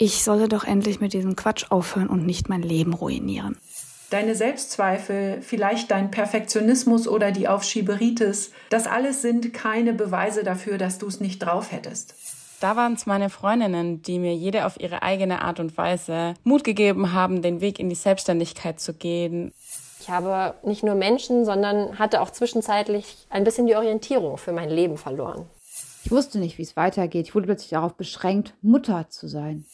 ich solle doch endlich mit diesem Quatsch aufhören und nicht mein Leben ruinieren. Deine Selbstzweifel, vielleicht dein Perfektionismus oder die Aufschieberitis, das alles sind keine Beweise dafür, dass du es nicht drauf hättest. Da waren es meine Freundinnen, die mir jede auf ihre eigene Art und Weise Mut gegeben haben, den Weg in die Selbstständigkeit zu gehen. Ich habe nicht nur Menschen, sondern hatte auch zwischenzeitlich ein bisschen die Orientierung für mein Leben verloren. Ich wusste nicht, wie es weitergeht. Ich wurde plötzlich darauf beschränkt, Mutter zu sein.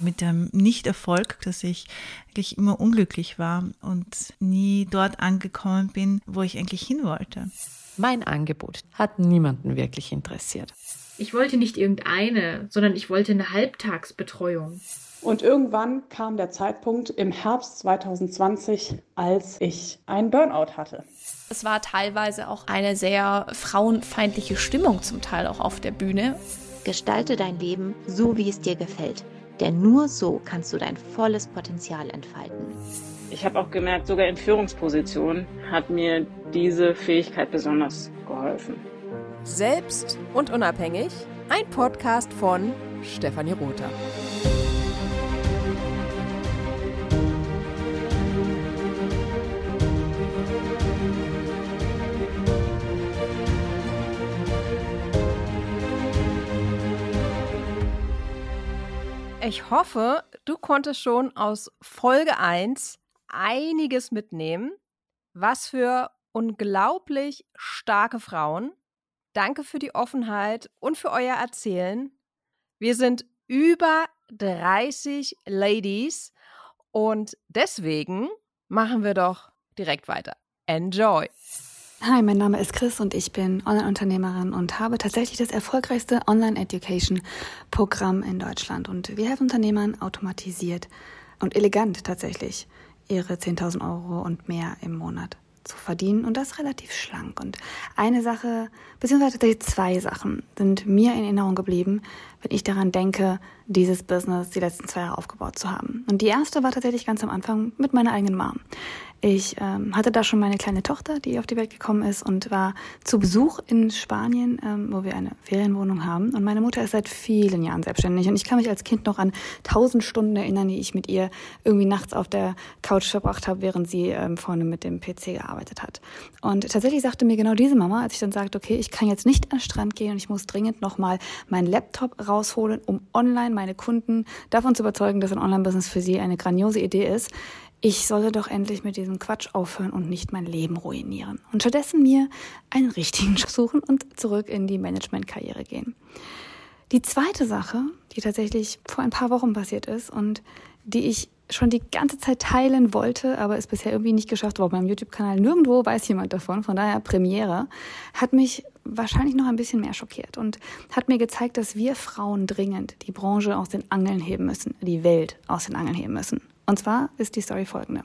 Mit dem Nichterfolg, dass ich eigentlich immer unglücklich war und nie dort angekommen bin, wo ich eigentlich hin wollte. Mein Angebot hat niemanden wirklich interessiert. Ich wollte nicht irgendeine, sondern ich wollte eine Halbtagsbetreuung. Und irgendwann kam der Zeitpunkt im Herbst 2020, als ich einen Burnout hatte. Es war teilweise auch eine sehr frauenfeindliche Stimmung zum Teil auch auf der Bühne. Gestalte dein Leben so, wie es dir gefällt. Denn nur so kannst du dein volles Potenzial entfalten. Ich habe auch gemerkt, sogar in Führungspositionen hat mir diese Fähigkeit besonders geholfen. Selbst und unabhängig, ein Podcast von Stefanie Rother. Ich hoffe, du konntest schon aus Folge 1 einiges mitnehmen. Was für unglaublich starke Frauen. Danke für die Offenheit und für euer Erzählen. Wir sind über 30 Ladies und deswegen machen wir doch direkt weiter. Enjoy! Hi, mein Name ist Chris und ich bin Online-Unternehmerin und habe tatsächlich das erfolgreichste Online-Education-Programm in Deutschland. Und wir helfen Unternehmern automatisiert und elegant tatsächlich ihre 10.000 Euro und mehr im Monat zu verdienen und das relativ schlank. Und eine Sache, beziehungsweise tatsächlich zwei Sachen sind mir in Erinnerung geblieben, wenn ich daran denke, dieses Business die letzten zwei Jahre aufgebaut zu haben. Und die erste war tatsächlich ganz am Anfang mit meiner eigenen Mom. Ich ähm, hatte da schon meine kleine Tochter, die auf die Welt gekommen ist und war zu Besuch in Spanien, ähm, wo wir eine Ferienwohnung haben. Und meine Mutter ist seit vielen Jahren selbstständig. Und ich kann mich als Kind noch an tausend Stunden erinnern, die ich mit ihr irgendwie nachts auf der Couch verbracht habe, während sie ähm, vorne mit dem PC gearbeitet hat. Und tatsächlich sagte mir genau diese Mama, als ich dann sagte, okay, ich kann jetzt nicht an den Strand gehen und ich muss dringend nochmal meinen Laptop rausholen, um online meine Kunden davon zu überzeugen, dass ein Online-Business für sie eine grandiose Idee ist ich solle doch endlich mit diesem Quatsch aufhören und nicht mein Leben ruinieren. Und stattdessen mir einen richtigen suchen und zurück in die Managementkarriere gehen. Die zweite Sache, die tatsächlich vor ein paar Wochen passiert ist und die ich schon die ganze Zeit teilen wollte, aber es bisher irgendwie nicht geschafft war meinem YouTube-Kanal. Nirgendwo weiß jemand davon, von daher Premiere, hat mich wahrscheinlich noch ein bisschen mehr schockiert und hat mir gezeigt, dass wir Frauen dringend die Branche aus den Angeln heben müssen, die Welt aus den Angeln heben müssen. Und zwar ist die Story folgende.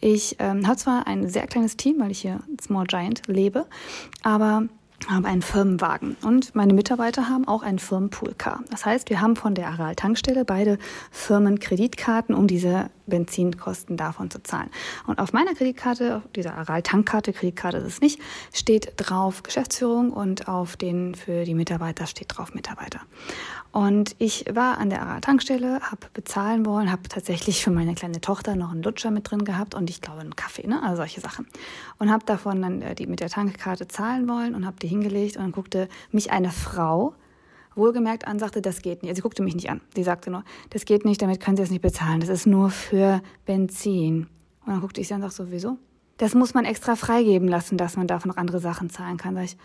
Ich ähm, habe zwar ein sehr kleines Team, weil ich hier Small Giant lebe, aber habe einen Firmenwagen und meine Mitarbeiter haben auch einen Firmenpoolcar. Das heißt, wir haben von der Aral Tankstelle beide Firmenkreditkarten, um diese Benzinkosten davon zu zahlen. Und auf meiner Kreditkarte, auf dieser Aral Tankkarte, Kreditkarte ist es nicht, steht drauf Geschäftsführung und auf den für die Mitarbeiter steht drauf Mitarbeiter. Und ich war an der Aral Tankstelle, habe bezahlen wollen, habe tatsächlich für meine kleine Tochter noch einen Lutscher mit drin gehabt und ich glaube einen Kaffee, ne, also solche Sachen. Und habe davon dann äh, die mit der Tankkarte zahlen wollen und habe die hingelegt und dann guckte mich eine Frau wohlgemerkt an, sagte, das geht nicht. Also sie guckte mich nicht an. Sie sagte nur, das geht nicht, damit können Sie es nicht bezahlen. Das ist nur für Benzin. Und dann guckte ich sie an und sagte, sowieso. Das muss man extra freigeben lassen, dass man davon noch andere Sachen zahlen kann. Sag ich,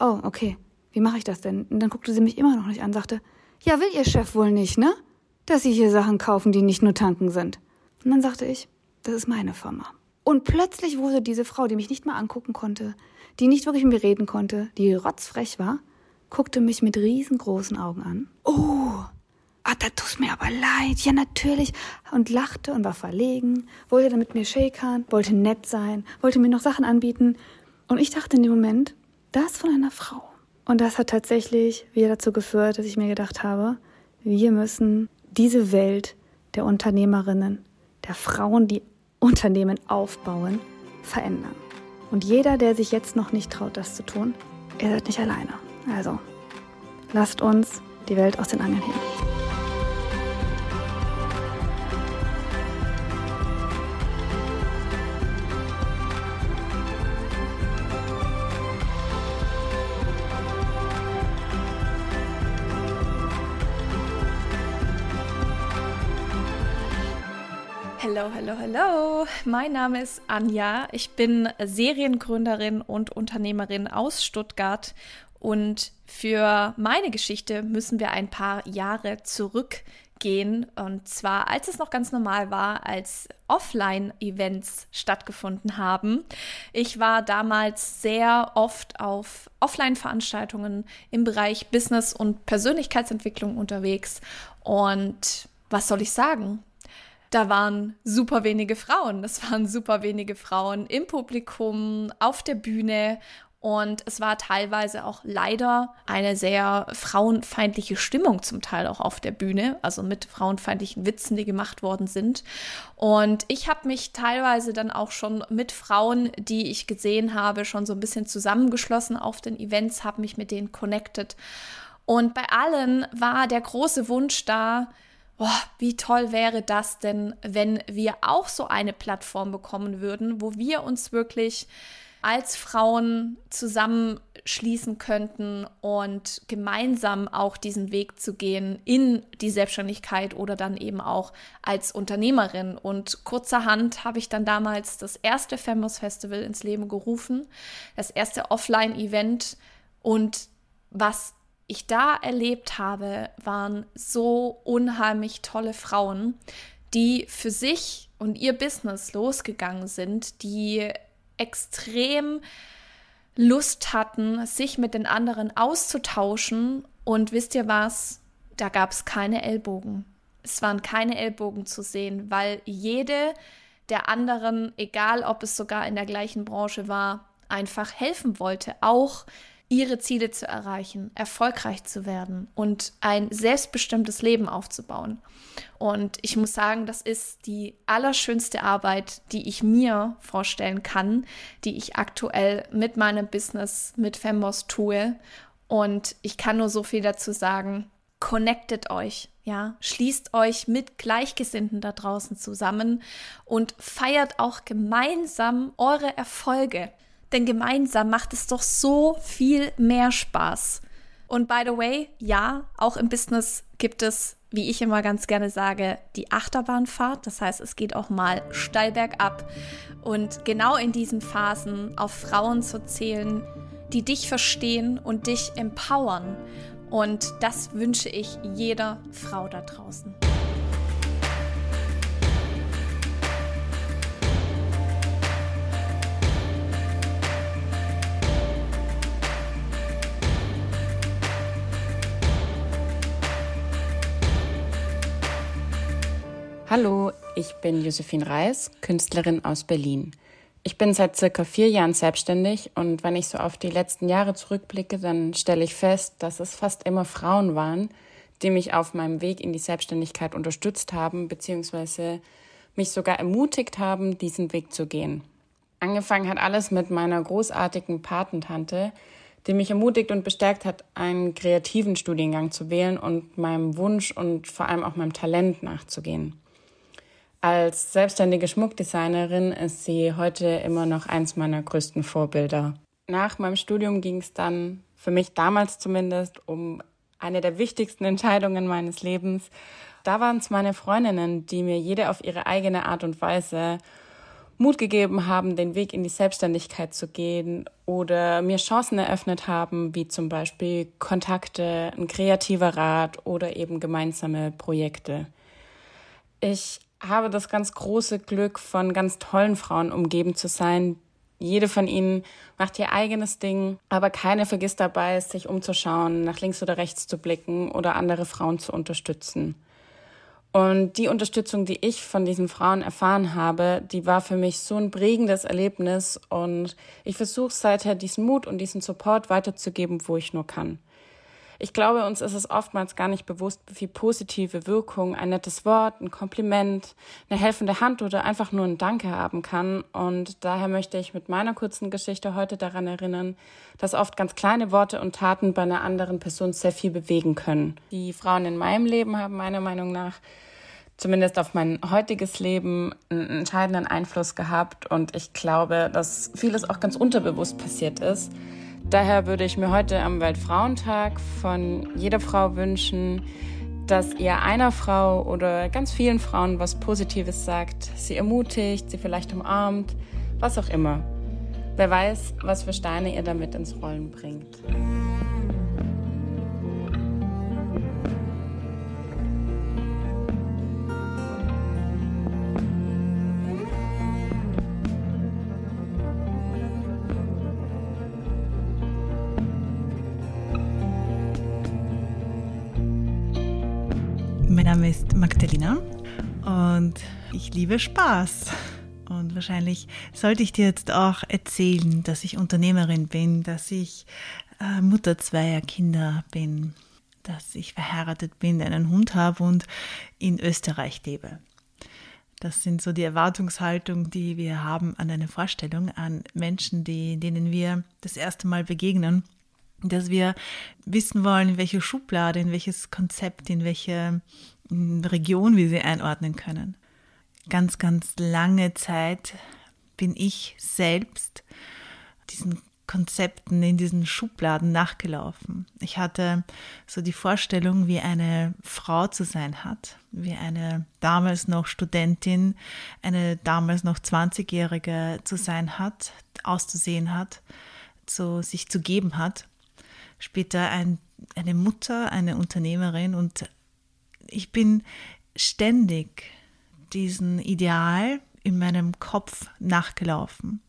oh, okay. Wie mache ich das denn? Und dann guckte sie mich immer noch nicht an, sagte, ja, will Ihr Chef wohl nicht, ne? Dass Sie hier Sachen kaufen, die nicht nur tanken sind. Und dann sagte ich, das ist meine Firma. Und plötzlich wurde diese Frau, die mich nicht mal angucken konnte, die nicht wirklich mit mir reden konnte, die rotzfrech war, guckte mich mit riesengroßen Augen an. Oh, ah, da tut mir aber leid. Ja, natürlich. Und lachte und war verlegen, wollte dann mit mir shakern, wollte nett sein, wollte mir noch Sachen anbieten. Und ich dachte in dem Moment, das von einer Frau. Und das hat tatsächlich wieder dazu geführt, dass ich mir gedacht habe, wir müssen diese Welt der Unternehmerinnen, der Frauen, die Unternehmen aufbauen, verändern. Und jeder, der sich jetzt noch nicht traut, das zu tun, ihr seid nicht alleine. Also, lasst uns die Welt aus den Angeln heben. Hallo, hallo, hallo. Mein Name ist Anja. Ich bin Seriengründerin und Unternehmerin aus Stuttgart und für meine Geschichte müssen wir ein paar Jahre zurückgehen. Und zwar, als es noch ganz normal war, als Offline-Events stattgefunden haben. Ich war damals sehr oft auf Offline-Veranstaltungen im Bereich Business und Persönlichkeitsentwicklung unterwegs. Und was soll ich sagen? da waren super wenige Frauen. Es waren super wenige Frauen im Publikum, auf der Bühne. Und es war teilweise auch leider eine sehr frauenfeindliche Stimmung zum Teil auch auf der Bühne, also mit frauenfeindlichen Witzen, die gemacht worden sind. Und ich habe mich teilweise dann auch schon mit Frauen, die ich gesehen habe, schon so ein bisschen zusammengeschlossen auf den Events, habe mich mit denen connected. Und bei allen war der große Wunsch da, oh, wie toll wäre das denn, wenn wir auch so eine Plattform bekommen würden, wo wir uns wirklich als Frauen zusammenschließen könnten und gemeinsam auch diesen Weg zu gehen in die Selbstständigkeit oder dann eben auch als Unternehmerin. Und kurzerhand habe ich dann damals das erste Femos Festival ins Leben gerufen, das erste Offline-Event und was ich da erlebt habe, waren so unheimlich tolle Frauen, die für sich und ihr Business losgegangen sind, die extrem Lust hatten, sich mit den anderen auszutauschen. Und wisst ihr was? Da gab es keine Ellbogen. Es waren keine Ellbogen zu sehen, weil jede der anderen, egal ob es sogar in der gleichen Branche war, einfach helfen wollte. Auch ihre Ziele zu erreichen, erfolgreich zu werden und ein selbstbestimmtes Leben aufzubauen. Und ich muss sagen, das ist die allerschönste Arbeit, die ich mir vorstellen kann, die ich aktuell mit meinem Business, mit Fembos tue. Und ich kann nur so viel dazu sagen. Connectet euch, ja, schließt euch mit Gleichgesinnten da draußen zusammen und feiert auch gemeinsam eure Erfolge. Denn gemeinsam macht es doch so viel mehr Spaß. Und by the way, ja, auch im Business gibt es, wie ich immer ganz gerne sage, die Achterbahnfahrt. Das heißt, es geht auch mal steil bergab. Und genau in diesen Phasen auf Frauen zu zählen, die dich verstehen und dich empowern. Und das wünsche ich jeder Frau da draußen. Hallo, ich bin Josephine Reis, Künstlerin aus Berlin. Ich bin seit circa vier Jahren selbstständig und wenn ich so auf die letzten Jahre zurückblicke, dann stelle ich fest, dass es fast immer Frauen waren, die mich auf meinem Weg in die Selbstständigkeit unterstützt haben, beziehungsweise mich sogar ermutigt haben, diesen Weg zu gehen. Angefangen hat alles mit meiner großartigen Patentante, die mich ermutigt und bestärkt hat, einen kreativen Studiengang zu wählen und meinem Wunsch und vor allem auch meinem Talent nachzugehen. Als selbstständige Schmuckdesignerin ist sie heute immer noch eins meiner größten Vorbilder. Nach meinem Studium ging es dann, für mich damals zumindest, um eine der wichtigsten Entscheidungen meines Lebens. Da waren es meine Freundinnen, die mir jede auf ihre eigene Art und Weise Mut gegeben haben, den Weg in die Selbstständigkeit zu gehen oder mir Chancen eröffnet haben, wie zum Beispiel Kontakte, ein kreativer Rat oder eben gemeinsame Projekte. Ich habe das ganz große Glück, von ganz tollen Frauen umgeben zu sein. Jede von ihnen macht ihr eigenes Ding, aber keine vergisst dabei, sich umzuschauen, nach links oder rechts zu blicken oder andere Frauen zu unterstützen. Und die Unterstützung, die ich von diesen Frauen erfahren habe, die war für mich so ein prägendes Erlebnis und ich versuche seither diesen Mut und diesen Support weiterzugeben, wo ich nur kann. Ich glaube, uns ist es oftmals gar nicht bewusst, wie viel positive Wirkung ein nettes Wort, ein Kompliment, eine helfende Hand oder einfach nur ein Danke haben kann. Und daher möchte ich mit meiner kurzen Geschichte heute daran erinnern, dass oft ganz kleine Worte und Taten bei einer anderen Person sehr viel bewegen können. Die Frauen in meinem Leben haben meiner Meinung nach zumindest auf mein heutiges Leben einen entscheidenden Einfluss gehabt. Und ich glaube, dass vieles auch ganz unterbewusst passiert ist. Daher würde ich mir heute am Weltfrauentag von jeder Frau wünschen, dass ihr einer Frau oder ganz vielen Frauen was Positives sagt, sie ermutigt, sie vielleicht umarmt, was auch immer. Wer weiß, was für Steine ihr damit ins Rollen bringt. Ist Magdalena und ich liebe Spaß. Und wahrscheinlich sollte ich dir jetzt auch erzählen, dass ich Unternehmerin bin, dass ich äh, Mutter zweier Kinder bin, dass ich verheiratet bin, einen Hund habe und in Österreich lebe. Das sind so die Erwartungshaltungen, die wir haben an eine Vorstellung, an Menschen, die, denen wir das erste Mal begegnen dass wir wissen wollen, in welche Schublade, in welches Konzept, in welche Region wir sie einordnen können. Ganz, ganz lange Zeit bin ich selbst diesen Konzepten in diesen Schubladen nachgelaufen. Ich hatte so die Vorstellung, wie eine Frau zu sein hat, wie eine damals noch Studentin, eine damals noch 20-Jährige zu sein hat, auszusehen hat, so sich zu geben hat später ein, eine Mutter, eine Unternehmerin und ich bin ständig diesen Ideal in meinem Kopf nachgelaufen.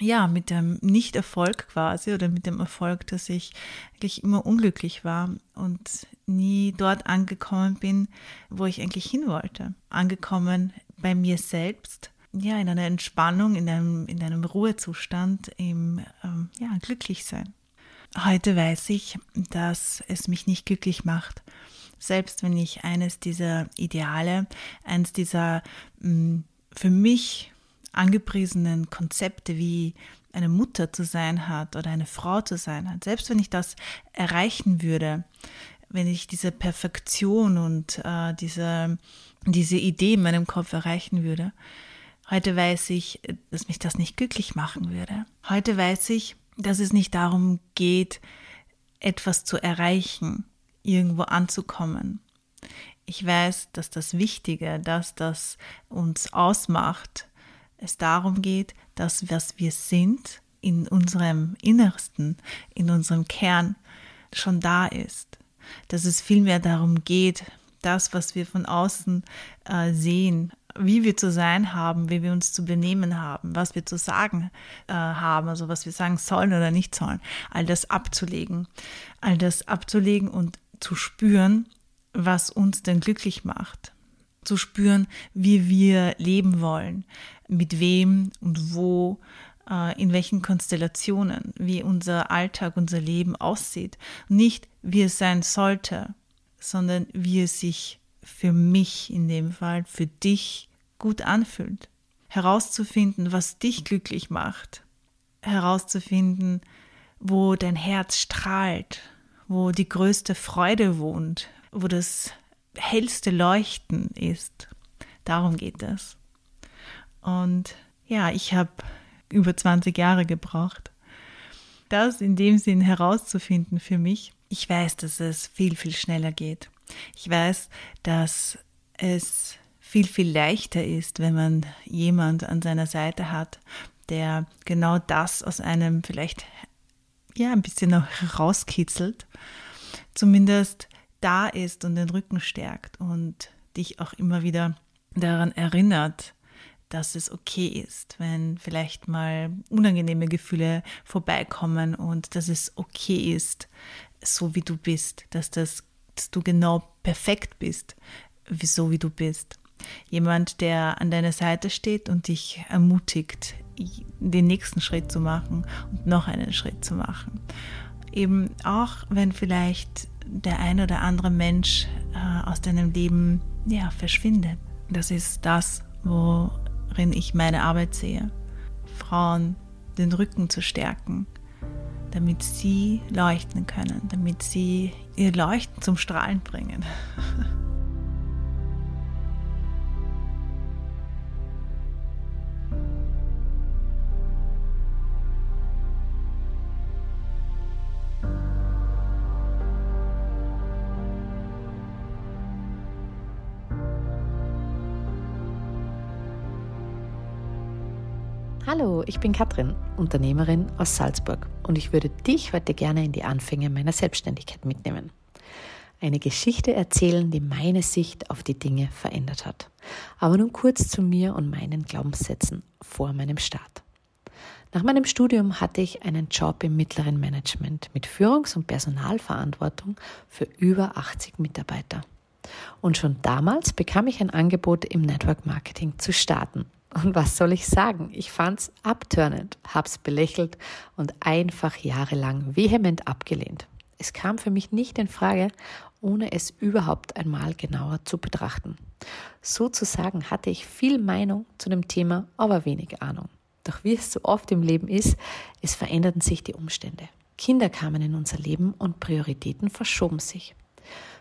Ja, mit dem Nicht-Erfolg quasi oder mit dem Erfolg, dass ich eigentlich immer unglücklich war und nie dort angekommen bin, wo ich eigentlich hin wollte. Angekommen bei mir selbst, ja, in einer Entspannung, in einem, in einem Ruhezustand, im ähm, ja, Glücklichsein. Heute weiß ich, dass es mich nicht glücklich macht. Selbst wenn ich eines dieser Ideale, eines dieser mm, für mich angepriesenen Konzepte wie eine Mutter zu sein hat oder eine Frau zu sein hat, selbst wenn ich das erreichen würde, wenn ich diese Perfektion und äh, diese, diese Idee in meinem Kopf erreichen würde, heute weiß ich, dass mich das nicht glücklich machen würde. Heute weiß ich, dass es nicht darum geht, etwas zu erreichen, irgendwo anzukommen. Ich weiß, dass das Wichtige, dass das uns ausmacht, es darum geht, dass was wir sind in unserem Innersten, in unserem Kern schon da ist. Dass es vielmehr darum geht, das, was wir von außen äh, sehen, wie wir zu sein haben, wie wir uns zu benehmen haben, was wir zu sagen äh, haben, also was wir sagen sollen oder nicht sollen, all das abzulegen, all das abzulegen und zu spüren, was uns denn glücklich macht, zu spüren, wie wir leben wollen, mit wem und wo, äh, in welchen Konstellationen, wie unser Alltag, unser Leben aussieht, nicht wie es sein sollte, sondern wie es sich für mich in dem Fall, für dich gut anfühlt. Herauszufinden, was dich glücklich macht. Herauszufinden, wo dein Herz strahlt, wo die größte Freude wohnt, wo das hellste Leuchten ist. Darum geht es. Und ja, ich habe über 20 Jahre gebraucht, das in dem Sinn herauszufinden für mich. Ich weiß, dass es viel, viel schneller geht. Ich weiß, dass es viel, viel leichter ist, wenn man jemand an seiner Seite hat, der genau das aus einem vielleicht ja ein bisschen noch rauskitzelt, zumindest da ist und den Rücken stärkt und dich auch immer wieder daran erinnert, dass es okay ist, wenn vielleicht mal unangenehme Gefühle vorbeikommen und dass es okay ist, so wie du bist, dass das dass du genau perfekt bist, so wie du bist. Jemand, der an deiner Seite steht und dich ermutigt, den nächsten Schritt zu machen und noch einen Schritt zu machen. Eben auch, wenn vielleicht der ein oder andere Mensch äh, aus deinem Leben ja, verschwindet. Das ist das, worin ich meine Arbeit sehe. Frauen den Rücken zu stärken, damit sie leuchten können, damit sie ihr Leuchten zum Strahlen bringen. Ich bin Katrin, Unternehmerin aus Salzburg und ich würde dich heute gerne in die Anfänge meiner Selbstständigkeit mitnehmen. Eine Geschichte erzählen, die meine Sicht auf die Dinge verändert hat. Aber nun kurz zu mir und meinen Glaubenssätzen vor meinem Start. Nach meinem Studium hatte ich einen Job im mittleren Management mit Führungs- und Personalverantwortung für über 80 Mitarbeiter. Und schon damals bekam ich ein Angebot im Network Marketing zu starten. Und was soll ich sagen? Ich fand's abturnend, hab's belächelt und einfach jahrelang vehement abgelehnt. Es kam für mich nicht in Frage, ohne es überhaupt einmal genauer zu betrachten. Sozusagen hatte ich viel Meinung zu dem Thema, aber wenig Ahnung. Doch wie es so oft im Leben ist, es veränderten sich die Umstände. Kinder kamen in unser Leben und Prioritäten verschoben sich.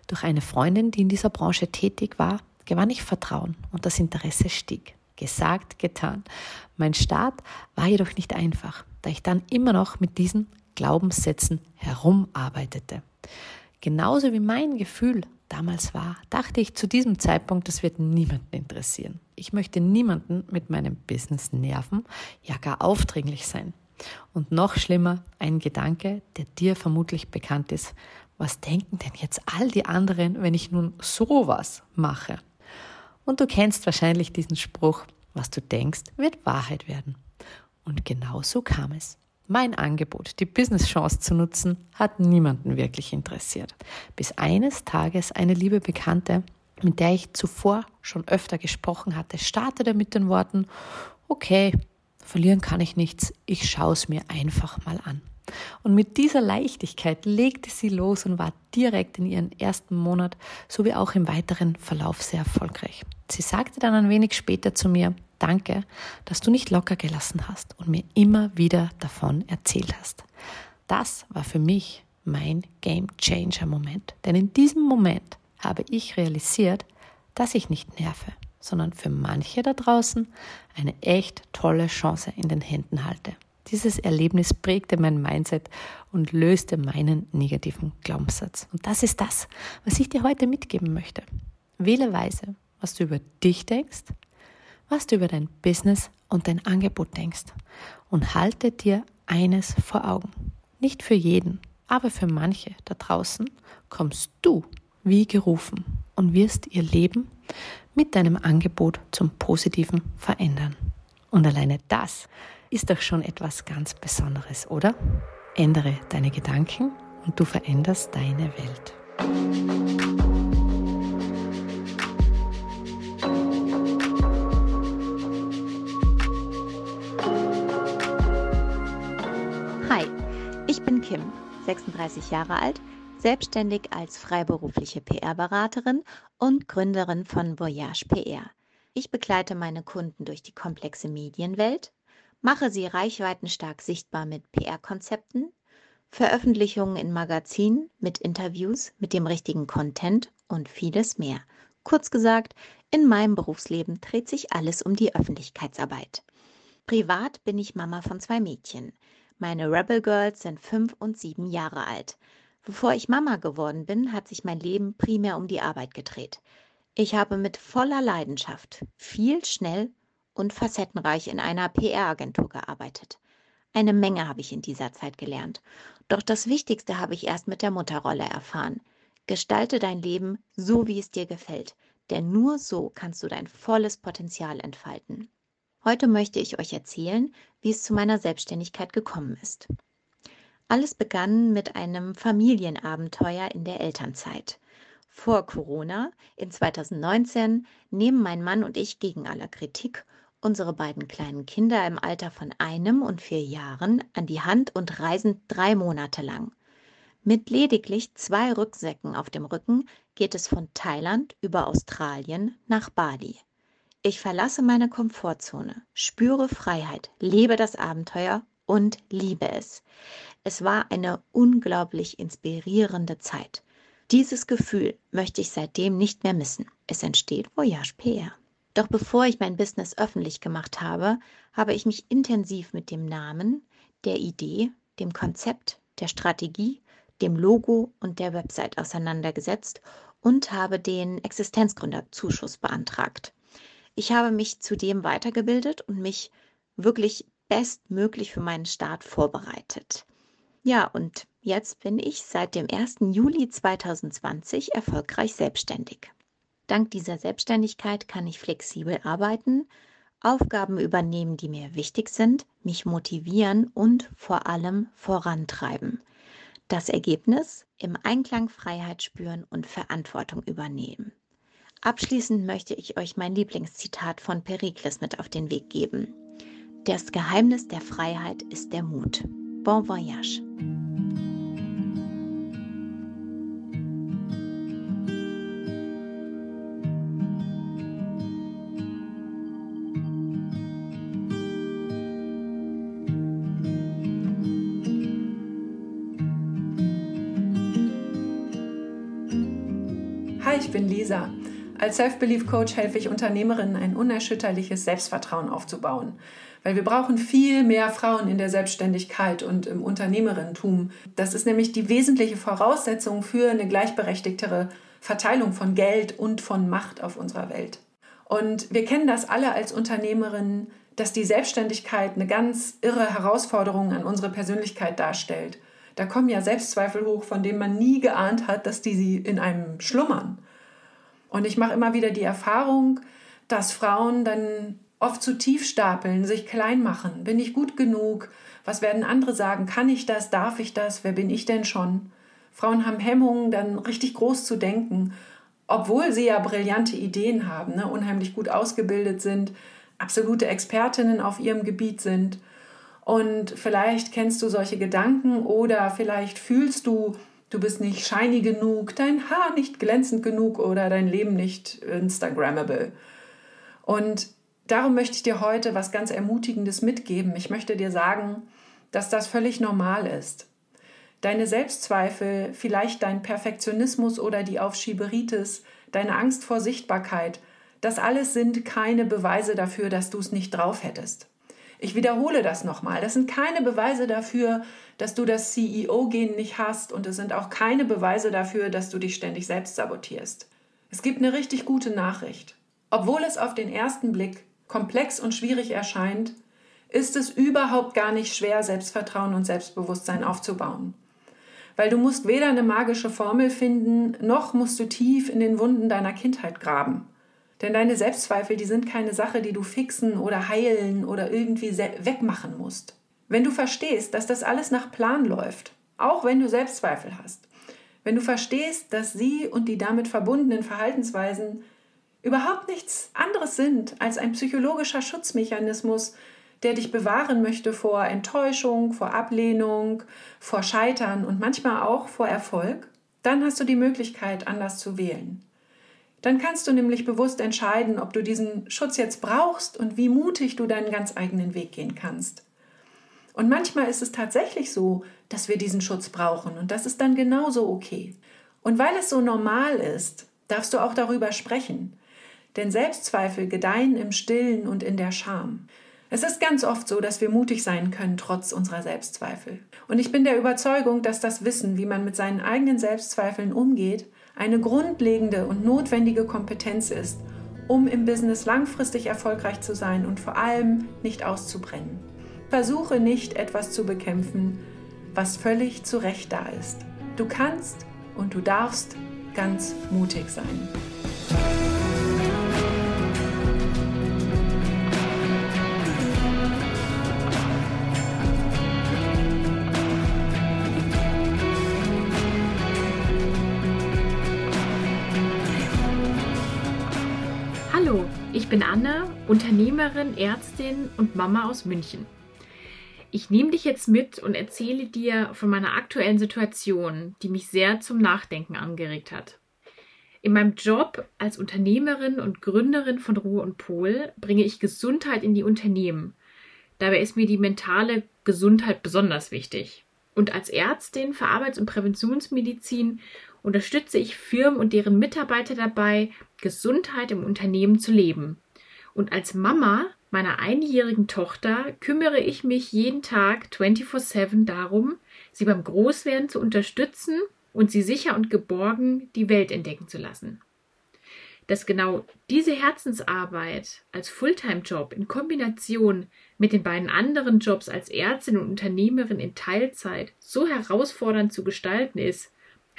Durch eine Freundin, die in dieser Branche tätig war, gewann ich Vertrauen und das Interesse stieg. Gesagt, getan. Mein Start war jedoch nicht einfach, da ich dann immer noch mit diesen Glaubenssätzen herumarbeitete. Genauso wie mein Gefühl damals war, dachte ich zu diesem Zeitpunkt, das wird niemanden interessieren. Ich möchte niemanden mit meinem Business nerven, ja gar aufdringlich sein. Und noch schlimmer, ein Gedanke, der dir vermutlich bekannt ist. Was denken denn jetzt all die anderen, wenn ich nun sowas mache? Und du kennst wahrscheinlich diesen Spruch, was du denkst, wird Wahrheit werden. Und genau so kam es. Mein Angebot, die Business-Chance zu nutzen, hat niemanden wirklich interessiert. Bis eines Tages eine liebe Bekannte, mit der ich zuvor schon öfter gesprochen hatte, startete mit den Worten, okay, verlieren kann ich nichts, ich schaue es mir einfach mal an. Und mit dieser Leichtigkeit legte sie los und war direkt in ihren ersten Monat sowie auch im weiteren Verlauf sehr erfolgreich. Sie sagte dann ein wenig später zu mir, Danke, dass du nicht locker gelassen hast und mir immer wieder davon erzählt hast. Das war für mich mein Game Changer Moment. Denn in diesem Moment habe ich realisiert, dass ich nicht nerve, sondern für manche da draußen eine echt tolle Chance in den Händen halte. Dieses Erlebnis prägte mein Mindset und löste meinen negativen Glaubenssatz. Und das ist das, was ich dir heute mitgeben möchte. Wähle weise, was du über dich denkst, was du über dein Business und dein Angebot denkst und halte dir eines vor Augen. Nicht für jeden, aber für manche da draußen kommst du wie gerufen und wirst ihr Leben mit deinem Angebot zum Positiven verändern. Und alleine das ist doch schon etwas ganz Besonderes, oder? Ändere deine Gedanken und du veränderst deine Welt. Ich bin Kim, 36 Jahre alt, selbstständig als freiberufliche PR-Beraterin und Gründerin von Voyage PR. Ich begleite meine Kunden durch die komplexe Medienwelt, mache sie reichweitenstark sichtbar mit PR-Konzepten, Veröffentlichungen in Magazinen mit Interviews mit dem richtigen Content und vieles mehr. Kurz gesagt, in meinem Berufsleben dreht sich alles um die Öffentlichkeitsarbeit. Privat bin ich Mama von zwei Mädchen. Meine Rebel Girls sind fünf und sieben Jahre alt. Bevor ich Mama geworden bin, hat sich mein Leben primär um die Arbeit gedreht. Ich habe mit voller Leidenschaft, viel, schnell und facettenreich in einer PR-Agentur gearbeitet. Eine Menge habe ich in dieser Zeit gelernt. Doch das Wichtigste habe ich erst mit der Mutterrolle erfahren. Gestalte dein Leben so, wie es dir gefällt, denn nur so kannst du dein volles Potenzial entfalten. Heute möchte ich euch erzählen, wie es zu meiner Selbstständigkeit gekommen ist. Alles begann mit einem Familienabenteuer in der Elternzeit. Vor Corona, in 2019, nehmen mein Mann und ich gegen aller Kritik unsere beiden kleinen Kinder im Alter von einem und vier Jahren an die Hand und reisen drei Monate lang. Mit lediglich zwei Rucksäcken auf dem Rücken geht es von Thailand über Australien nach Bali. Ich verlasse meine Komfortzone, spüre Freiheit, lebe das Abenteuer und liebe es. Es war eine unglaublich inspirierende Zeit. Dieses Gefühl möchte ich seitdem nicht mehr missen. Es entsteht Voyage PR. Doch bevor ich mein Business öffentlich gemacht habe, habe ich mich intensiv mit dem Namen, der Idee, dem Konzept, der Strategie, dem Logo und der Website auseinandergesetzt und habe den Existenzgründerzuschuss beantragt. Ich habe mich zudem weitergebildet und mich wirklich bestmöglich für meinen Start vorbereitet. Ja, und jetzt bin ich seit dem 1. Juli 2020 erfolgreich selbstständig. Dank dieser Selbstständigkeit kann ich flexibel arbeiten, Aufgaben übernehmen, die mir wichtig sind, mich motivieren und vor allem vorantreiben. Das Ergebnis? Im Einklang Freiheit spüren und Verantwortung übernehmen. Abschließend möchte ich euch mein Lieblingszitat von Perikles mit auf den Weg geben. Das Geheimnis der Freiheit ist der Mut. Bon voyage. Lisa. Als Self-Belief Coach helfe ich Unternehmerinnen, ein unerschütterliches Selbstvertrauen aufzubauen. Weil wir brauchen viel mehr Frauen in der Selbstständigkeit und im Unternehmerinnentum. Das ist nämlich die wesentliche Voraussetzung für eine gleichberechtigtere Verteilung von Geld und von Macht auf unserer Welt. Und wir kennen das alle als Unternehmerinnen, dass die Selbstständigkeit eine ganz irre Herausforderung an unsere Persönlichkeit darstellt. Da kommen ja Selbstzweifel hoch, von denen man nie geahnt hat, dass die sie in einem schlummern. Und ich mache immer wieder die Erfahrung, dass Frauen dann oft zu tief stapeln, sich klein machen. Bin ich gut genug? Was werden andere sagen? Kann ich das? Darf ich das? Wer bin ich denn schon? Frauen haben Hemmungen, dann richtig groß zu denken, obwohl sie ja brillante Ideen haben, ne? unheimlich gut ausgebildet sind, absolute Expertinnen auf ihrem Gebiet sind. Und vielleicht kennst du solche Gedanken oder vielleicht fühlst du, du bist nicht shiny genug, dein Haar nicht glänzend genug oder dein Leben nicht Instagrammable. Und darum möchte ich dir heute was ganz Ermutigendes mitgeben. Ich möchte dir sagen, dass das völlig normal ist. Deine Selbstzweifel, vielleicht dein Perfektionismus oder die Aufschieberitis, deine Angst vor Sichtbarkeit, das alles sind keine Beweise dafür, dass du es nicht drauf hättest. Ich wiederhole das nochmal. Das sind keine Beweise dafür, dass du das CEO-Gen nicht hast und es sind auch keine Beweise dafür, dass du dich ständig selbst sabotierst. Es gibt eine richtig gute Nachricht. Obwohl es auf den ersten Blick komplex und schwierig erscheint, ist es überhaupt gar nicht schwer, Selbstvertrauen und Selbstbewusstsein aufzubauen. Weil du musst weder eine magische Formel finden, noch musst du tief in den Wunden deiner Kindheit graben. Denn deine Selbstzweifel, die sind keine Sache, die du fixen oder heilen oder irgendwie wegmachen musst. Wenn du verstehst, dass das alles nach Plan läuft, auch wenn du Selbstzweifel hast, wenn du verstehst, dass sie und die damit verbundenen Verhaltensweisen überhaupt nichts anderes sind als ein psychologischer Schutzmechanismus, der dich bewahren möchte vor Enttäuschung, vor Ablehnung, vor Scheitern und manchmal auch vor Erfolg, dann hast du die Möglichkeit, anders zu wählen. Dann kannst du nämlich bewusst entscheiden, ob du diesen Schutz jetzt brauchst und wie mutig du deinen ganz eigenen Weg gehen kannst. Und manchmal ist es tatsächlich so, dass wir diesen Schutz brauchen und das ist dann genauso okay. Und weil es so normal ist, darfst du auch darüber sprechen. Denn Selbstzweifel gedeihen im Stillen und in der Scham. Es ist ganz oft so, dass wir mutig sein können, trotz unserer Selbstzweifel. Und ich bin der Überzeugung, dass das Wissen, wie man mit seinen eigenen Selbstzweifeln umgeht, eine grundlegende und notwendige Kompetenz ist, um im Business langfristig erfolgreich zu sein und vor allem nicht auszubrennen. Versuche nicht etwas zu bekämpfen, was völlig zu Recht da ist. Du kannst und du darfst ganz mutig sein. Unternehmerin, Ärztin und Mama aus München. Ich nehme dich jetzt mit und erzähle dir von meiner aktuellen Situation, die mich sehr zum Nachdenken angeregt hat. In meinem Job als Unternehmerin und Gründerin von Ruhe und Pol bringe ich Gesundheit in die Unternehmen. Dabei ist mir die mentale Gesundheit besonders wichtig. Und als Ärztin für Arbeits- und Präventionsmedizin unterstütze ich Firmen und deren Mitarbeiter dabei, Gesundheit im Unternehmen zu leben. Und als Mama meiner einjährigen Tochter kümmere ich mich jeden Tag 24/7 darum, sie beim Großwerden zu unterstützen und sie sicher und geborgen die Welt entdecken zu lassen. dass genau diese Herzensarbeit als Fulltime-Job in Kombination mit den beiden anderen Jobs als Ärztin und Unternehmerin in Teilzeit so herausfordernd zu gestalten ist,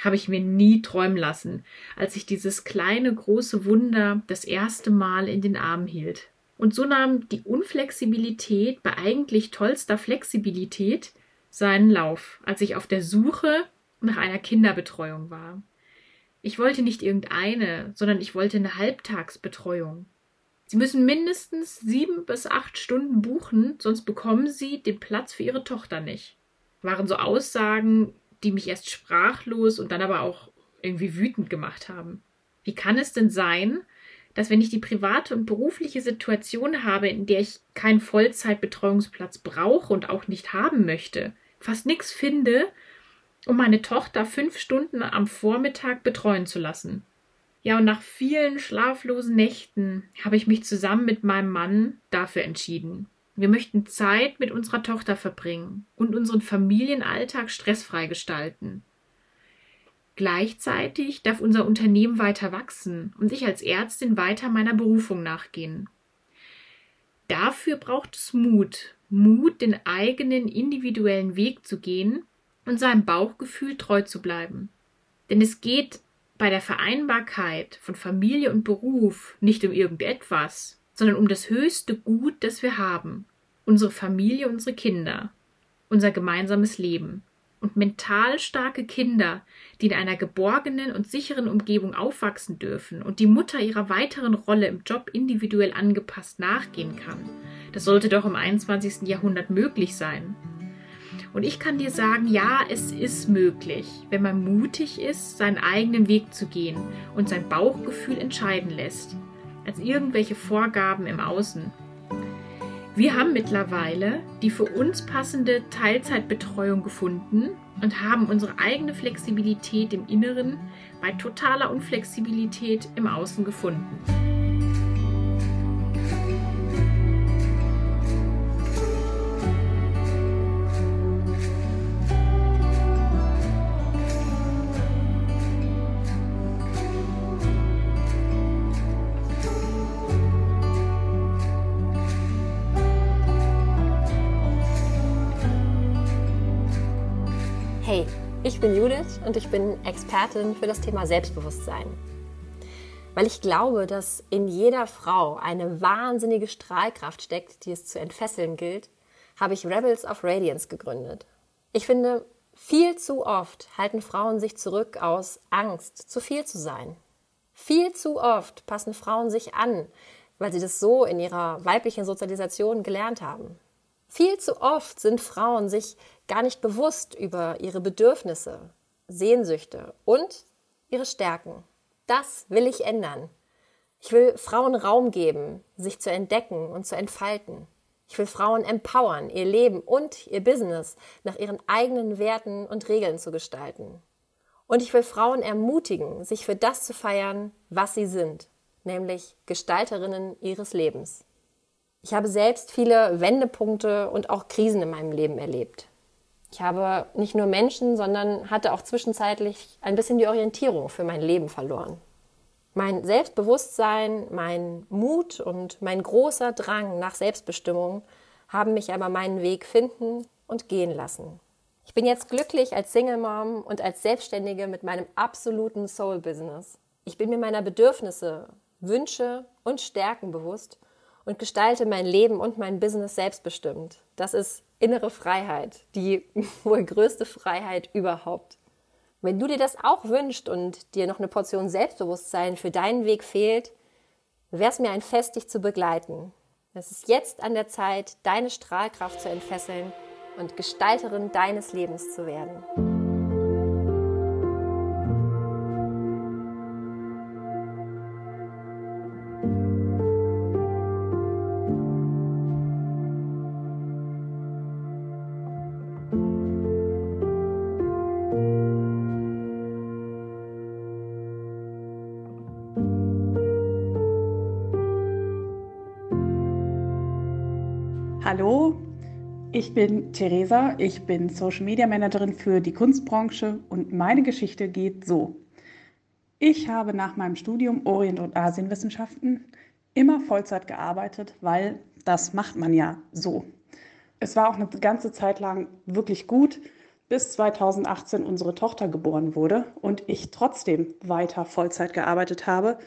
habe ich mir nie träumen lassen, als ich dieses kleine, große Wunder das erste Mal in den Arm hielt. Und so nahm die Unflexibilität bei eigentlich tollster Flexibilität seinen Lauf, als ich auf der Suche nach einer Kinderbetreuung war. Ich wollte nicht irgendeine, sondern ich wollte eine Halbtagsbetreuung. Sie müssen mindestens sieben bis acht Stunden buchen, sonst bekommen Sie den Platz für Ihre Tochter nicht. Waren so Aussagen, die mich erst sprachlos und dann aber auch irgendwie wütend gemacht haben. Wie kann es denn sein, dass wenn ich die private und berufliche Situation habe, in der ich keinen Vollzeitbetreuungsplatz brauche und auch nicht haben möchte, fast nichts finde, um meine Tochter fünf Stunden am Vormittag betreuen zu lassen. Ja, und nach vielen schlaflosen Nächten habe ich mich zusammen mit meinem Mann dafür entschieden. Wir möchten Zeit mit unserer Tochter verbringen und unseren Familienalltag stressfrei gestalten. Gleichzeitig darf unser Unternehmen weiter wachsen und ich als Ärztin weiter meiner Berufung nachgehen. Dafür braucht es Mut, Mut, den eigenen individuellen Weg zu gehen und seinem Bauchgefühl treu zu bleiben. Denn es geht bei der Vereinbarkeit von Familie und Beruf nicht um irgendetwas, sondern um das höchste Gut, das wir haben, unsere Familie, unsere Kinder, unser gemeinsames Leben. Und mental starke Kinder, die in einer geborgenen und sicheren Umgebung aufwachsen dürfen und die Mutter ihrer weiteren Rolle im Job individuell angepasst nachgehen kann, das sollte doch im 21. Jahrhundert möglich sein. Und ich kann dir sagen, ja, es ist möglich, wenn man mutig ist, seinen eigenen Weg zu gehen und sein Bauchgefühl entscheiden lässt, als irgendwelche Vorgaben im Außen. Wir haben mittlerweile die für uns passende Teilzeitbetreuung gefunden und haben unsere eigene Flexibilität im Inneren bei totaler Unflexibilität im Außen gefunden. Ich bin Judith und ich bin Expertin für das Thema Selbstbewusstsein. Weil ich glaube, dass in jeder Frau eine wahnsinnige Strahlkraft steckt, die es zu entfesseln gilt, habe ich Rebels of Radiance gegründet. Ich finde, viel zu oft halten Frauen sich zurück aus Angst, zu viel zu sein. Viel zu oft passen Frauen sich an, weil sie das so in ihrer weiblichen Sozialisation gelernt haben. Viel zu oft sind Frauen sich gar nicht bewusst über ihre Bedürfnisse, Sehnsüchte und ihre Stärken. Das will ich ändern. Ich will Frauen Raum geben, sich zu entdecken und zu entfalten. Ich will Frauen empowern, ihr Leben und ihr Business nach ihren eigenen Werten und Regeln zu gestalten. Und ich will Frauen ermutigen, sich für das zu feiern, was sie sind, nämlich Gestalterinnen ihres Lebens. Ich habe selbst viele Wendepunkte und auch Krisen in meinem Leben erlebt. Ich habe nicht nur Menschen, sondern hatte auch zwischenzeitlich ein bisschen die Orientierung für mein Leben verloren. Mein Selbstbewusstsein, mein Mut und mein großer Drang nach Selbstbestimmung haben mich aber meinen Weg finden und gehen lassen. Ich bin jetzt glücklich als Single Mom und als Selbstständige mit meinem absoluten Soul Business. Ich bin mir meiner Bedürfnisse, Wünsche und Stärken bewusst und gestalte mein Leben und mein Business selbstbestimmt. Das ist innere Freiheit, die wohl größte Freiheit überhaupt. Wenn du dir das auch wünschst und dir noch eine Portion Selbstbewusstsein für deinen Weg fehlt, wäre es mir ein Fest, dich zu begleiten. Es ist jetzt an der Zeit, deine Strahlkraft zu entfesseln und Gestalterin deines Lebens zu werden. Ich bin Theresa, ich bin Social Media Managerin für die Kunstbranche und meine Geschichte geht so. Ich habe nach meinem Studium Orient- und Asienwissenschaften immer Vollzeit gearbeitet, weil das macht man ja so. Es war auch eine ganze Zeit lang wirklich gut, bis 2018 unsere Tochter geboren wurde und ich trotzdem weiter Vollzeit gearbeitet habe.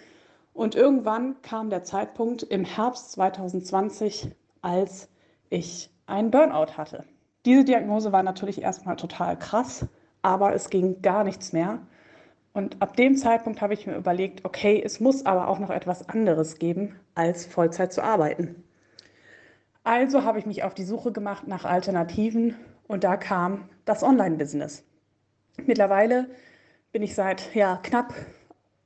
Und irgendwann kam der Zeitpunkt im Herbst 2020, als ich einen Burnout hatte. Diese Diagnose war natürlich erstmal total krass, aber es ging gar nichts mehr. Und ab dem Zeitpunkt habe ich mir überlegt, okay, es muss aber auch noch etwas anderes geben, als Vollzeit zu arbeiten. Also habe ich mich auf die Suche gemacht nach Alternativen und da kam das Online-Business. Mittlerweile bin ich seit ja, knapp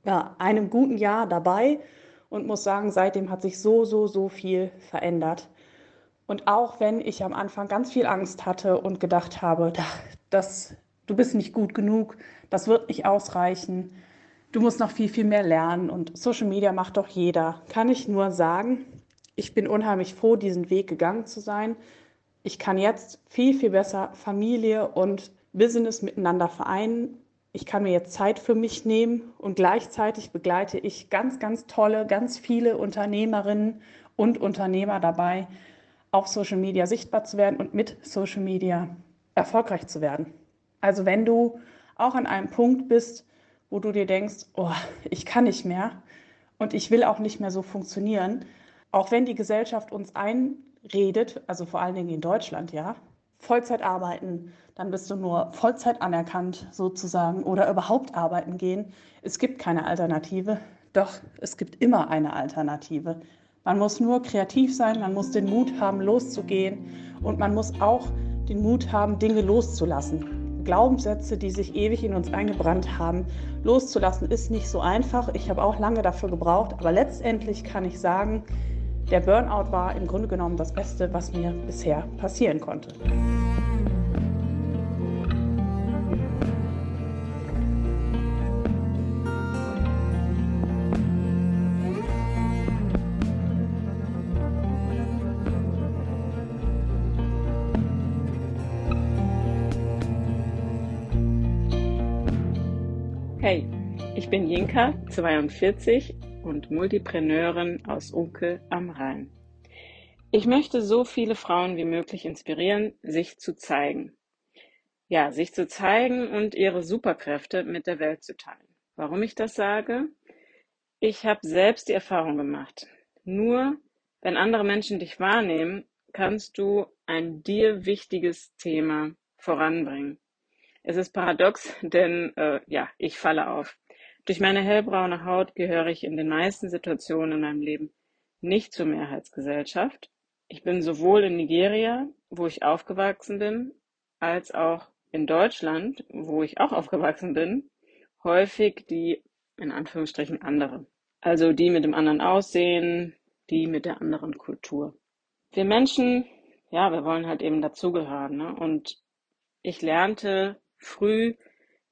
ja, einem guten Jahr dabei und muss sagen, seitdem hat sich so, so, so viel verändert. Und auch wenn ich am Anfang ganz viel Angst hatte und gedacht habe, das, du bist nicht gut genug, das wird nicht ausreichen, du musst noch viel, viel mehr lernen und Social Media macht doch jeder, kann ich nur sagen, ich bin unheimlich froh, diesen Weg gegangen zu sein. Ich kann jetzt viel, viel besser Familie und Business miteinander vereinen. Ich kann mir jetzt Zeit für mich nehmen und gleichzeitig begleite ich ganz, ganz tolle, ganz viele Unternehmerinnen und Unternehmer dabei, auf Social Media sichtbar zu werden und mit Social Media erfolgreich zu werden. Also wenn du auch an einem Punkt bist, wo du dir denkst, oh, ich kann nicht mehr und ich will auch nicht mehr so funktionieren, auch wenn die Gesellschaft uns einredet, also vor allen Dingen in Deutschland, ja, Vollzeit arbeiten, dann bist du nur Vollzeit anerkannt sozusagen oder überhaupt arbeiten gehen. Es gibt keine Alternative, doch es gibt immer eine Alternative. Man muss nur kreativ sein, man muss den Mut haben, loszugehen und man muss auch den Mut haben, Dinge loszulassen. Glaubenssätze, die sich ewig in uns eingebrannt haben, loszulassen, ist nicht so einfach. Ich habe auch lange dafür gebraucht, aber letztendlich kann ich sagen, der Burnout war im Grunde genommen das Beste, was mir bisher passieren konnte. Hey, ich bin Jinka, 42 und Multipreneurin aus Unke am Rhein. Ich möchte so viele Frauen wie möglich inspirieren, sich zu zeigen. Ja, sich zu zeigen und ihre Superkräfte mit der Welt zu teilen. Warum ich das sage? Ich habe selbst die Erfahrung gemacht. Nur wenn andere Menschen dich wahrnehmen, kannst du ein dir wichtiges Thema voranbringen. Es ist paradox, denn äh, ja, ich falle auf. Durch meine hellbraune Haut gehöre ich in den meisten Situationen in meinem Leben nicht zur Mehrheitsgesellschaft. Ich bin sowohl in Nigeria, wo ich aufgewachsen bin, als auch in Deutschland, wo ich auch aufgewachsen bin, häufig die in Anführungsstrichen andere. Also die mit dem anderen Aussehen, die mit der anderen Kultur. Wir Menschen, ja, wir wollen halt eben dazugehören. Ne? Und ich lernte früh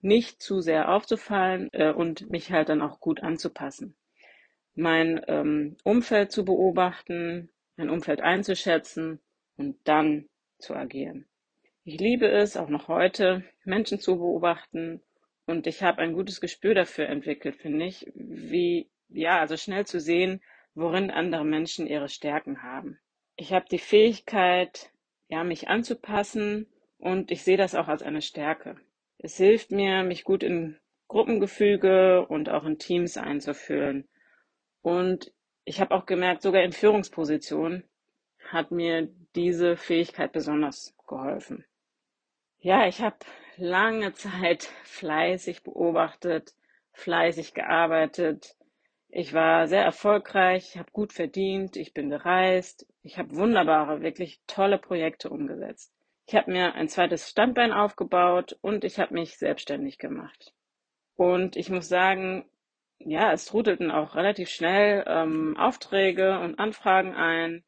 nicht zu sehr aufzufallen äh, und mich halt dann auch gut anzupassen. Mein ähm, Umfeld zu beobachten, mein Umfeld einzuschätzen und dann zu agieren. Ich liebe es, auch noch heute, Menschen zu beobachten und ich habe ein gutes Gespür dafür entwickelt, finde ich, wie, ja, also schnell zu sehen, worin andere Menschen ihre Stärken haben. Ich habe die Fähigkeit, ja, mich anzupassen und ich sehe das auch als eine Stärke. Es hilft mir, mich gut in Gruppengefüge und auch in Teams einzufühlen. Und ich habe auch gemerkt, sogar in Führungspositionen hat mir diese Fähigkeit besonders geholfen. Ja, ich habe lange Zeit fleißig beobachtet, fleißig gearbeitet. Ich war sehr erfolgreich, habe gut verdient, ich bin gereist, ich habe wunderbare, wirklich tolle Projekte umgesetzt. Ich habe mir ein zweites Standbein aufgebaut und ich habe mich selbstständig gemacht. Und ich muss sagen, ja, es trudelten auch relativ schnell ähm, Aufträge und Anfragen ein.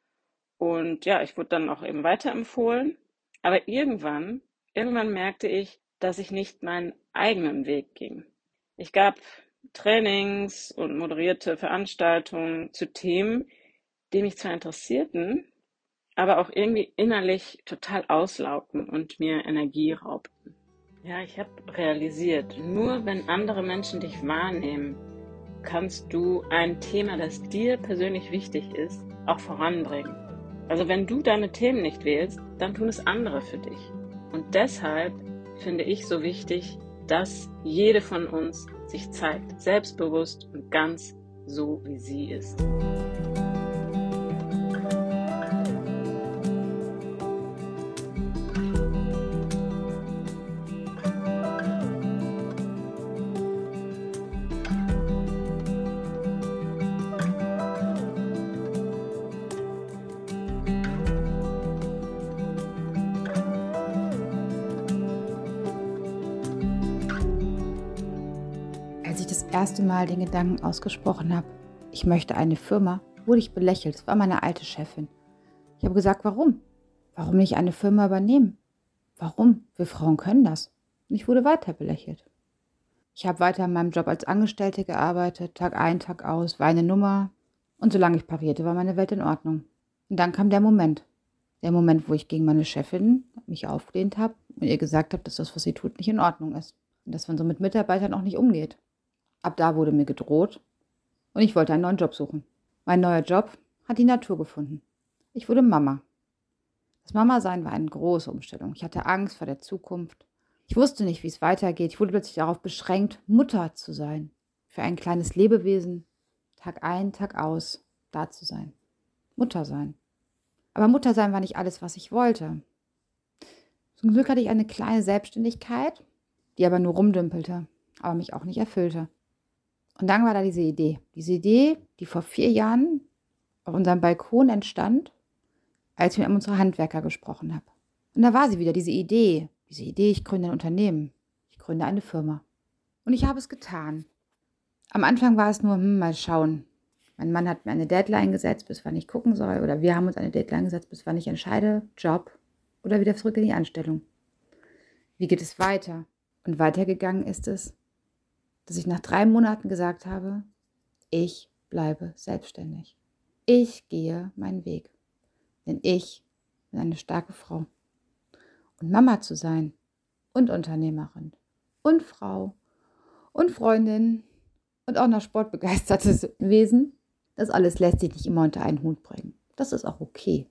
Und ja, ich wurde dann auch eben weiterempfohlen. Aber irgendwann, irgendwann merkte ich, dass ich nicht meinen eigenen Weg ging. Ich gab Trainings und moderierte Veranstaltungen zu Themen, die mich zwar interessierten, aber auch irgendwie innerlich total auslaugten und mir Energie raubten. Ja, ich habe realisiert, nur wenn andere Menschen dich wahrnehmen, kannst du ein Thema, das dir persönlich wichtig ist, auch voranbringen. Also wenn du deine Themen nicht wählst, dann tun es andere für dich. Und deshalb finde ich so wichtig, dass jede von uns sich zeigt, selbstbewusst und ganz so, wie sie ist. Mal den Gedanken ausgesprochen habe, ich möchte eine Firma, wurde ich belächelt. Das war meine alte Chefin. Ich habe gesagt, warum? Warum nicht eine Firma übernehmen? Warum? Wir Frauen können das. Und ich wurde weiter belächelt. Ich habe weiter in meinem Job als Angestellte gearbeitet, Tag ein, Tag aus, war eine Nummer. Und solange ich parierte, war meine Welt in Ordnung. Und dann kam der Moment. Der Moment, wo ich gegen meine Chefin mich aufgelehnt habe und ihr gesagt habe, dass das, was sie tut, nicht in Ordnung ist. Und dass man so mit Mitarbeitern auch nicht umgeht. Ab da wurde mir gedroht und ich wollte einen neuen Job suchen. Mein neuer Job hat die Natur gefunden. Ich wurde Mama. Das Mama-Sein war eine große Umstellung. Ich hatte Angst vor der Zukunft. Ich wusste nicht, wie es weitergeht. Ich wurde plötzlich darauf beschränkt, Mutter zu sein. Für ein kleines Lebewesen, Tag ein, Tag aus, da zu sein. Mutter sein. Aber Mutter sein war nicht alles, was ich wollte. Zum Glück hatte ich eine kleine Selbstständigkeit, die aber nur rumdümpelte, aber mich auch nicht erfüllte. Und dann war da diese Idee. Diese Idee, die vor vier Jahren auf unserem Balkon entstand, als ich mit unserer Handwerker gesprochen habe. Und da war sie wieder, diese Idee. Diese Idee, ich gründe ein Unternehmen. Ich gründe eine Firma. Und ich habe es getan. Am Anfang war es nur, hm, mal schauen. Mein Mann hat mir eine Deadline gesetzt, bis wann ich gucken soll. Oder wir haben uns eine Deadline gesetzt, bis wann ich entscheide, Job oder wieder zurück in die Anstellung. Wie geht es weiter? Und weitergegangen ist es, dass ich nach drei Monaten gesagt habe, ich bleibe selbstständig. Ich gehe meinen Weg. Denn ich bin eine starke Frau. Und Mama zu sein und Unternehmerin und Frau und Freundin und auch noch sportbegeistertes Wesen, das alles lässt sich nicht immer unter einen Hut bringen. Das ist auch okay.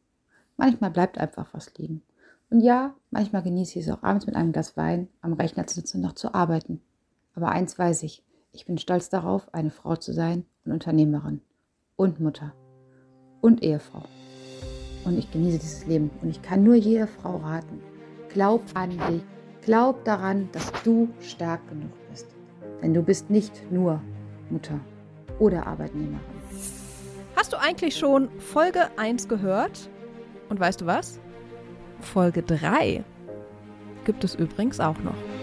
Manchmal bleibt einfach was liegen. Und ja, manchmal genieße ich es auch abends mit einem Glas Wein am Rechner zu sitzen und noch zu arbeiten. Aber eins weiß ich, ich bin stolz darauf, eine Frau zu sein und Unternehmerin und Mutter und Ehefrau. Und ich genieße dieses Leben und ich kann nur jeder Frau raten, glaub an dich, glaub daran, dass du stark genug bist. Denn du bist nicht nur Mutter oder Arbeitnehmerin. Hast du eigentlich schon Folge 1 gehört? Und weißt du was? Folge 3 gibt es übrigens auch noch.